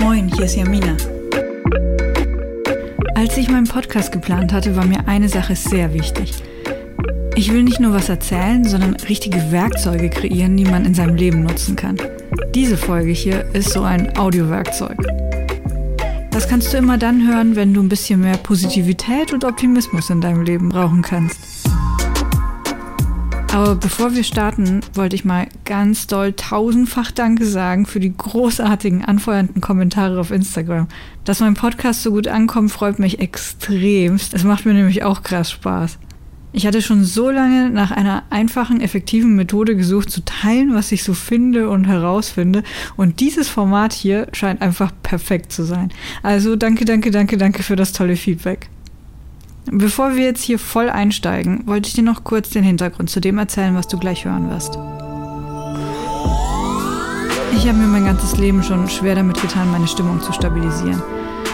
Moin, hier ist Jamina. Als ich meinen Podcast geplant hatte, war mir eine Sache sehr wichtig. Ich will nicht nur was erzählen, sondern richtige Werkzeuge kreieren, die man in seinem Leben nutzen kann. Diese Folge hier ist so ein Audiowerkzeug. Das kannst du immer dann hören, wenn du ein bisschen mehr Positivität und Optimismus in deinem Leben brauchen kannst. Aber bevor wir starten, wollte ich mal ganz doll tausendfach Danke sagen für die großartigen, anfeuernden Kommentare auf Instagram. Dass mein Podcast so gut ankommt, freut mich extremst. Es macht mir nämlich auch krass Spaß. Ich hatte schon so lange nach einer einfachen, effektiven Methode gesucht, zu teilen, was ich so finde und herausfinde. Und dieses Format hier scheint einfach perfekt zu sein. Also danke, danke, danke, danke für das tolle Feedback. Bevor wir jetzt hier voll einsteigen, wollte ich dir noch kurz den Hintergrund zu dem erzählen, was du gleich hören wirst. Ich habe mir mein ganzes Leben schon schwer damit getan, meine Stimmung zu stabilisieren.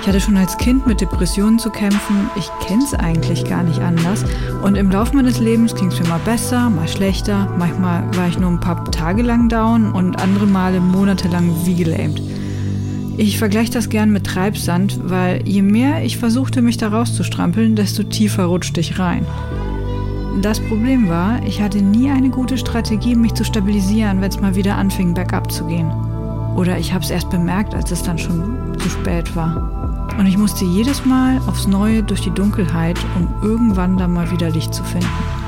Ich hatte schon als Kind mit Depressionen zu kämpfen. Ich kenne es eigentlich gar nicht anders. Und im Laufe meines Lebens ging es mir mal besser, mal schlechter. Manchmal war ich nur ein paar Tage lang down und andere Male monatelang wie gelähmt. Ich vergleiche das gern mit Treibsand, weil je mehr ich versuchte, mich da rauszustrampeln, desto tiefer rutschte ich rein. Das Problem war, ich hatte nie eine gute Strategie, mich zu stabilisieren, wenn es mal wieder anfing, bergab zu gehen. Oder ich habe es erst bemerkt, als es dann schon zu spät war. Und ich musste jedes Mal aufs Neue durch die Dunkelheit, um irgendwann dann mal wieder Licht zu finden.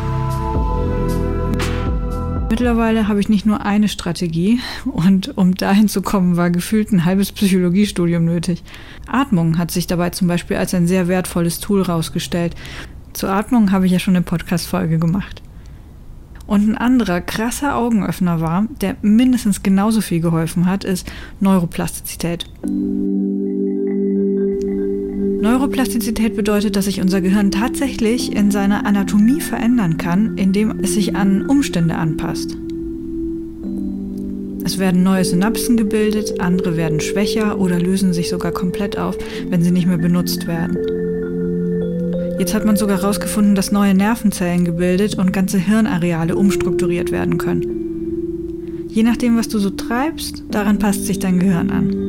Mittlerweile habe ich nicht nur eine Strategie und um dahin zu kommen, war gefühlt ein halbes Psychologiestudium nötig. Atmung hat sich dabei zum Beispiel als ein sehr wertvolles Tool herausgestellt. Zur Atmung habe ich ja schon eine Podcast-Folge gemacht. Und ein anderer krasser Augenöffner war, der mindestens genauso viel geholfen hat, ist Neuroplastizität. Neuroplastizität bedeutet, dass sich unser Gehirn tatsächlich in seiner Anatomie verändern kann, indem es sich an Umstände anpasst. Es werden neue Synapsen gebildet, andere werden schwächer oder lösen sich sogar komplett auf, wenn sie nicht mehr benutzt werden. Jetzt hat man sogar herausgefunden, dass neue Nervenzellen gebildet und ganze Hirnareale umstrukturiert werden können. Je nachdem, was du so treibst, daran passt sich dein Gehirn an.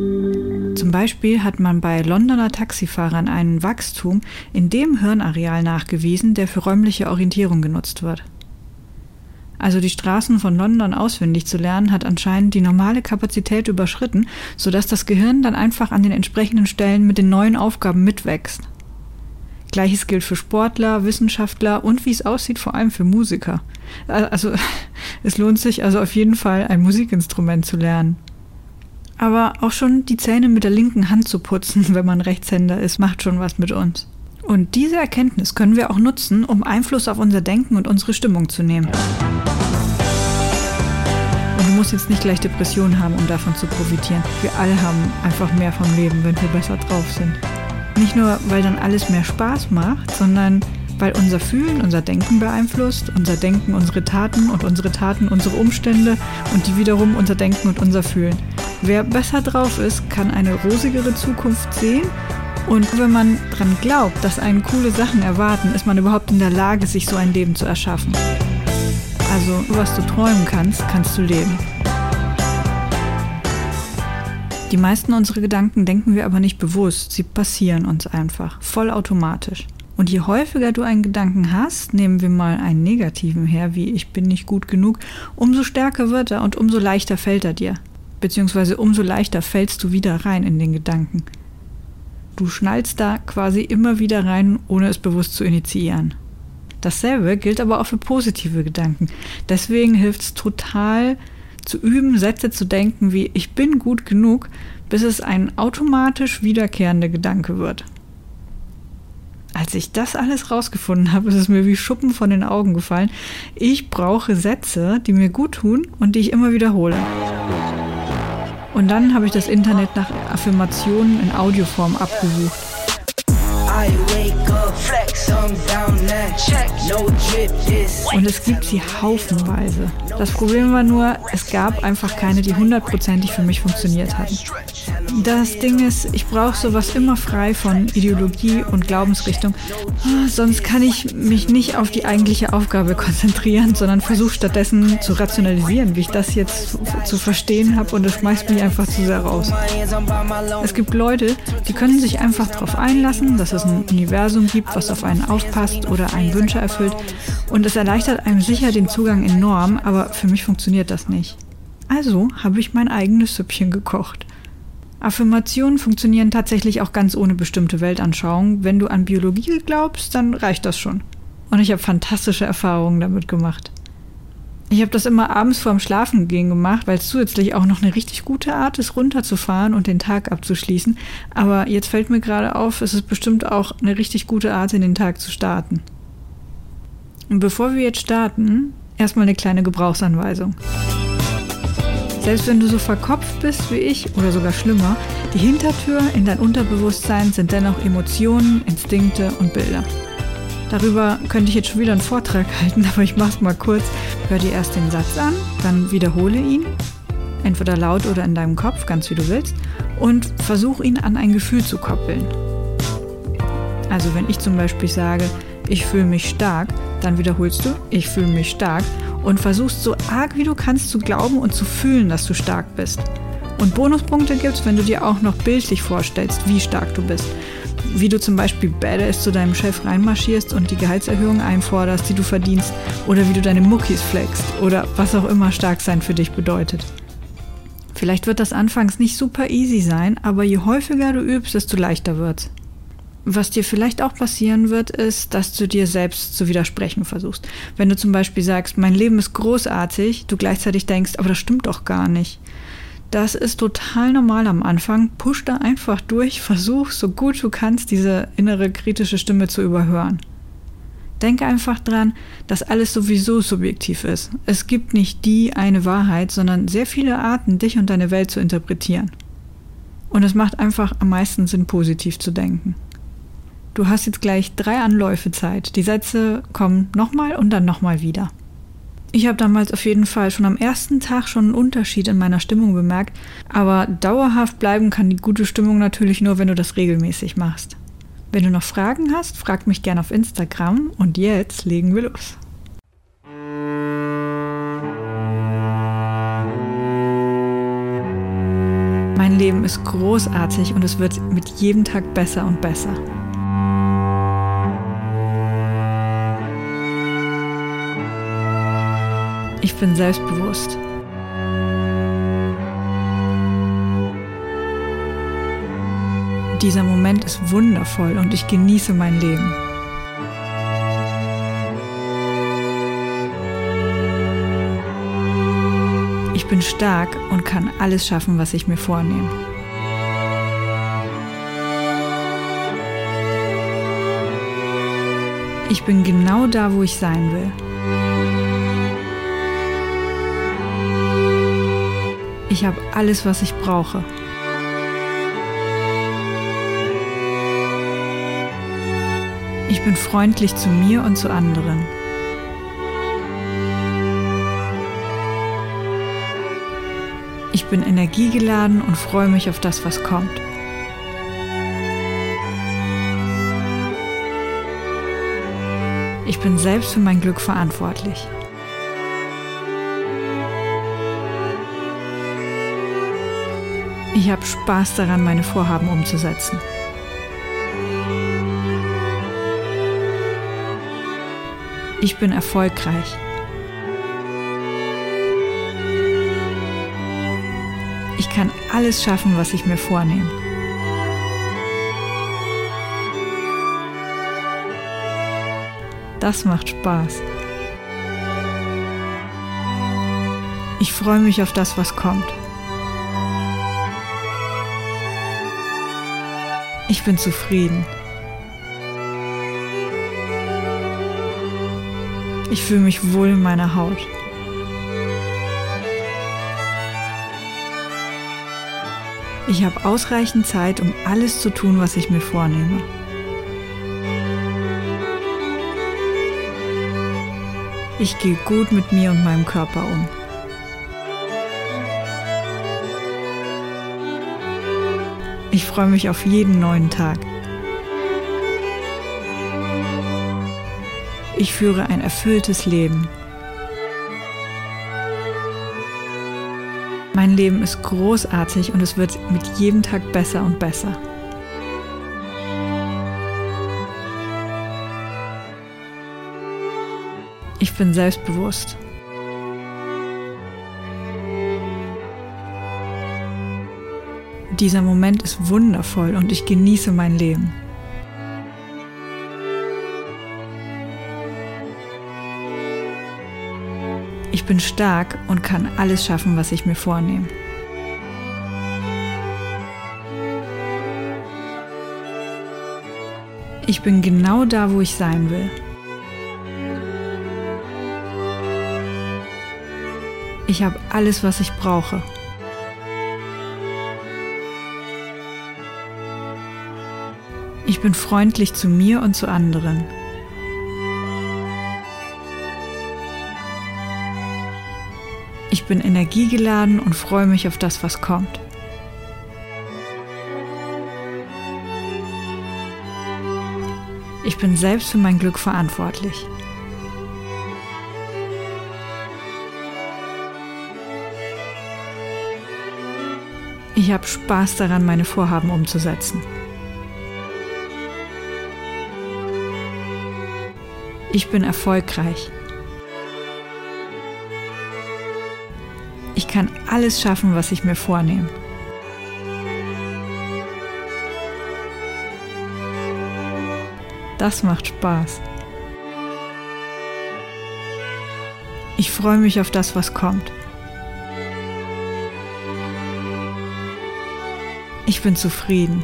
Zum Beispiel hat man bei Londoner Taxifahrern einen Wachstum in dem Hirnareal nachgewiesen, der für räumliche Orientierung genutzt wird. Also die Straßen von London auswendig zu lernen, hat anscheinend die normale Kapazität überschritten, sodass das Gehirn dann einfach an den entsprechenden Stellen mit den neuen Aufgaben mitwächst. Gleiches gilt für Sportler, Wissenschaftler und wie es aussieht, vor allem für Musiker. Also es lohnt sich also auf jeden Fall, ein Musikinstrument zu lernen. Aber auch schon die Zähne mit der linken Hand zu putzen, wenn man Rechtshänder ist, macht schon was mit uns. Und diese Erkenntnis können wir auch nutzen, um Einfluss auf unser Denken und unsere Stimmung zu nehmen. Und du musst jetzt nicht gleich Depressionen haben, um davon zu profitieren. Wir alle haben einfach mehr vom Leben, wenn wir besser drauf sind. Nicht nur, weil dann alles mehr Spaß macht, sondern weil unser Fühlen unser Denken beeinflusst, unser Denken unsere Taten und unsere Taten unsere Umstände und die wiederum unser Denken und unser Fühlen. Wer besser drauf ist, kann eine rosigere Zukunft sehen. Und wenn man dran glaubt, dass einen coole Sachen erwarten, ist man überhaupt in der Lage, sich so ein Leben zu erschaffen. Also, was du träumen kannst, kannst du leben. Die meisten unserer Gedanken denken wir aber nicht bewusst, sie passieren uns einfach, vollautomatisch. Und je häufiger du einen Gedanken hast, nehmen wir mal einen negativen her, wie ich bin nicht gut genug, umso stärker wird er und umso leichter fällt er dir beziehungsweise umso leichter fällst du wieder rein in den Gedanken. Du schnallst da quasi immer wieder rein, ohne es bewusst zu initiieren. Dasselbe gilt aber auch für positive Gedanken. Deswegen hilft es total zu üben, Sätze zu denken wie ich bin gut genug, bis es ein automatisch wiederkehrender Gedanke wird. Als ich das alles rausgefunden habe, ist es mir wie Schuppen von den Augen gefallen. Ich brauche Sätze, die mir gut tun und die ich immer wiederhole. Und dann habe ich das Internet nach Affirmationen in Audioform abgesucht. Und es gibt sie haufenweise. Das Problem war nur, es gab einfach keine, die hundertprozentig für mich funktioniert hatten. Das Ding ist, ich brauche sowas immer frei von Ideologie und Glaubensrichtung. Ah, sonst kann ich mich nicht auf die eigentliche Aufgabe konzentrieren, sondern versuche stattdessen zu rationalisieren, wie ich das jetzt zu verstehen habe und es schmeißt mich einfach zu sehr raus. Es gibt Leute, die können sich einfach darauf einlassen, dass es ein Universum gibt, was auf einen aufpasst oder einen Wünsche erfüllt und es erleichtert einem sicher den Zugang enorm, aber für mich funktioniert das nicht. Also habe ich mein eigenes Süppchen gekocht. Affirmationen funktionieren tatsächlich auch ganz ohne bestimmte Weltanschauung. Wenn du an Biologie glaubst, dann reicht das schon. Und ich habe fantastische Erfahrungen damit gemacht. Ich habe das immer abends vorm Schlafengehen gemacht, weil es zusätzlich auch noch eine richtig gute Art ist, runterzufahren und den Tag abzuschließen. Aber jetzt fällt mir gerade auf, es ist bestimmt auch eine richtig gute Art, in den Tag zu starten. Und bevor wir jetzt starten, erstmal eine kleine Gebrauchsanweisung. Selbst wenn du so verkopft bist wie ich oder sogar schlimmer, die Hintertür in dein Unterbewusstsein sind dennoch Emotionen, Instinkte und Bilder. Darüber könnte ich jetzt schon wieder einen Vortrag halten, aber ich mach's mal kurz. Hör dir erst den Satz an, dann wiederhole ihn, entweder laut oder in deinem Kopf, ganz wie du willst, und versuch ihn an ein Gefühl zu koppeln. Also wenn ich zum Beispiel sage, ich fühle mich stark, dann wiederholst du, ich fühle mich stark und versuchst so arg wie du kannst zu glauben und zu fühlen, dass du stark bist. Und Bonuspunkte gibt's, wenn du dir auch noch bildlich vorstellst, wie stark du bist. Wie du zum Beispiel badass zu deinem Chef reinmarschierst und die Gehaltserhöhung einforderst, die du verdienst, oder wie du deine Muckis flexst, oder was auch immer stark sein für dich bedeutet. Vielleicht wird das anfangs nicht super easy sein, aber je häufiger du übst, desto leichter wird's. Was dir vielleicht auch passieren wird, ist, dass du dir selbst zu widersprechen versuchst. Wenn du zum Beispiel sagst, mein Leben ist großartig, du gleichzeitig denkst, aber das stimmt doch gar nicht. Das ist total normal am Anfang. Push da einfach durch, versuch so gut du kannst, diese innere kritische Stimme zu überhören. Denke einfach dran, dass alles sowieso subjektiv ist. Es gibt nicht die eine Wahrheit, sondern sehr viele Arten, dich und deine Welt zu interpretieren. Und es macht einfach am meisten Sinn, positiv zu denken. Du hast jetzt gleich drei Anläufe Zeit. Die Sätze kommen nochmal und dann nochmal wieder. Ich habe damals auf jeden Fall schon am ersten Tag schon einen Unterschied in meiner Stimmung bemerkt, aber dauerhaft bleiben kann die gute Stimmung natürlich nur, wenn du das regelmäßig machst. Wenn du noch Fragen hast, frag mich gerne auf Instagram und jetzt legen wir los. Mein Leben ist großartig und es wird mit jedem Tag besser und besser. Ich bin selbstbewusst. Dieser Moment ist wundervoll und ich genieße mein Leben. Ich bin stark und kann alles schaffen, was ich mir vornehme. Ich bin genau da, wo ich sein will. Ich habe alles, was ich brauche. Ich bin freundlich zu mir und zu anderen. Ich bin energiegeladen und freue mich auf das, was kommt. Ich bin selbst für mein Glück verantwortlich. Ich habe Spaß daran, meine Vorhaben umzusetzen. Ich bin erfolgreich. Ich kann alles schaffen, was ich mir vornehme. Das macht Spaß. Ich freue mich auf das, was kommt. Ich bin zufrieden. Ich fühle mich wohl in meiner Haut. Ich habe ausreichend Zeit, um alles zu tun, was ich mir vornehme. Ich gehe gut mit mir und meinem Körper um. Ich freue mich auf jeden neuen Tag. Ich führe ein erfülltes Leben. Mein Leben ist großartig und es wird mit jedem Tag besser und besser. Ich bin selbstbewusst. Dieser Moment ist wundervoll und ich genieße mein Leben. Ich bin stark und kann alles schaffen, was ich mir vornehme. Ich bin genau da, wo ich sein will. Ich habe alles, was ich brauche. Ich bin freundlich zu mir und zu anderen. Ich bin energiegeladen und freue mich auf das, was kommt. Ich bin selbst für mein Glück verantwortlich. Ich habe Spaß daran, meine Vorhaben umzusetzen. Ich bin erfolgreich. Ich kann alles schaffen, was ich mir vornehme. Das macht Spaß. Ich freue mich auf das, was kommt. Ich bin zufrieden.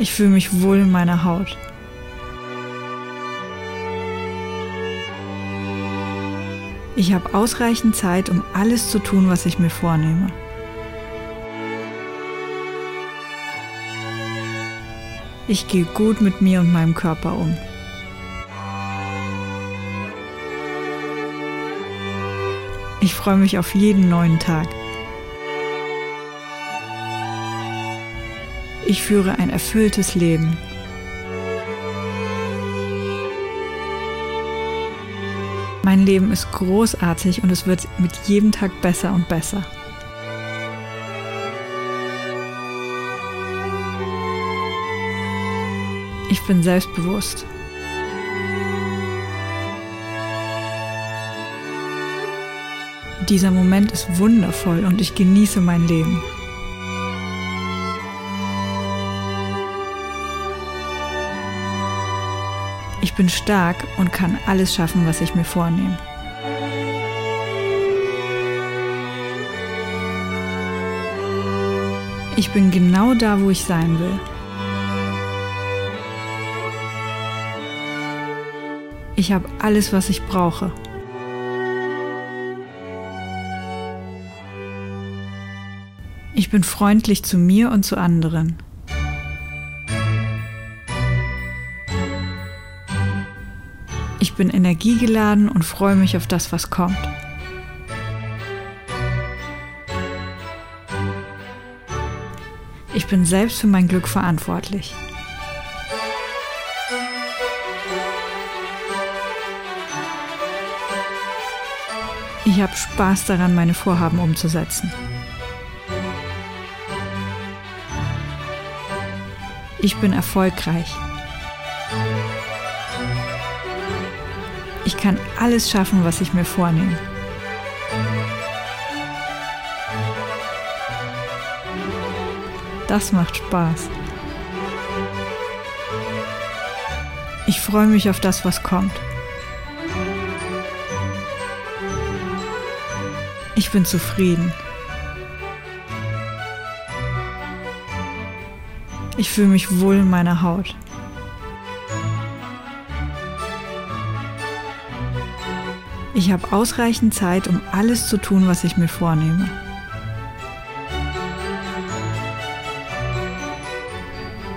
Ich fühle mich wohl in meiner Haut. Ich habe ausreichend Zeit, um alles zu tun, was ich mir vornehme. Ich gehe gut mit mir und meinem Körper um. Ich freue mich auf jeden neuen Tag. Ich führe ein erfülltes Leben. Mein Leben ist großartig und es wird mit jedem Tag besser und besser. Ich bin selbstbewusst. Dieser Moment ist wundervoll und ich genieße mein Leben. Ich bin stark und kann alles schaffen, was ich mir vornehme. Ich bin genau da, wo ich sein will. Ich habe alles, was ich brauche. Ich bin freundlich zu mir und zu anderen. Bin energiegeladen und freue mich auf das, was kommt. Ich bin selbst für mein Glück verantwortlich. Ich habe Spaß daran, meine Vorhaben umzusetzen. Ich bin erfolgreich. Alles schaffen, was ich mir vornehme. Das macht Spaß. Ich freue mich auf das, was kommt. Ich bin zufrieden. Ich fühle mich wohl in meiner Haut. Ich habe ausreichend Zeit, um alles zu tun, was ich mir vornehme.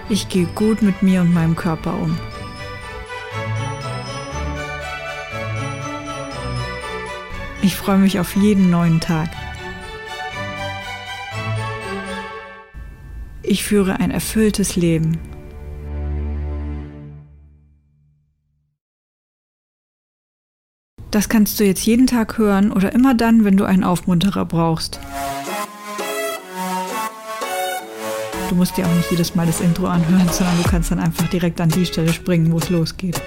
Ich gehe gut mit mir und meinem Körper um. Ich freue mich auf jeden neuen Tag. Ich führe ein erfülltes Leben. Das kannst du jetzt jeden Tag hören oder immer dann, wenn du einen Aufmunterer brauchst. Du musst dir auch nicht jedes Mal das Intro anhören, sondern du kannst dann einfach direkt an die Stelle springen, wo es losgeht.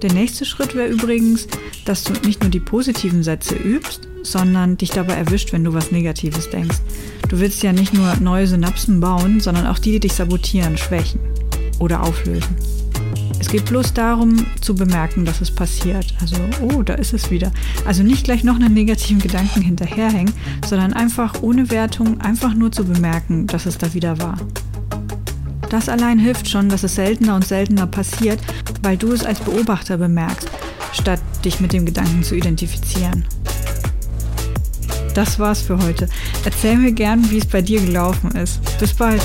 Der nächste Schritt wäre übrigens, dass du nicht nur die positiven Sätze übst, sondern dich dabei erwischt, wenn du was Negatives denkst. Du willst ja nicht nur neue Synapsen bauen, sondern auch die, die dich sabotieren, schwächen oder auflösen. Es geht bloß darum, zu bemerken, dass es passiert. Also, oh, da ist es wieder. Also nicht gleich noch einen negativen Gedanken hinterherhängen, sondern einfach ohne Wertung, einfach nur zu bemerken, dass es da wieder war. Das allein hilft schon, dass es seltener und seltener passiert, weil du es als Beobachter bemerkst, statt dich mit dem Gedanken zu identifizieren. Das war's für heute. Erzähl mir gern, wie es bei dir gelaufen ist. Bis bald.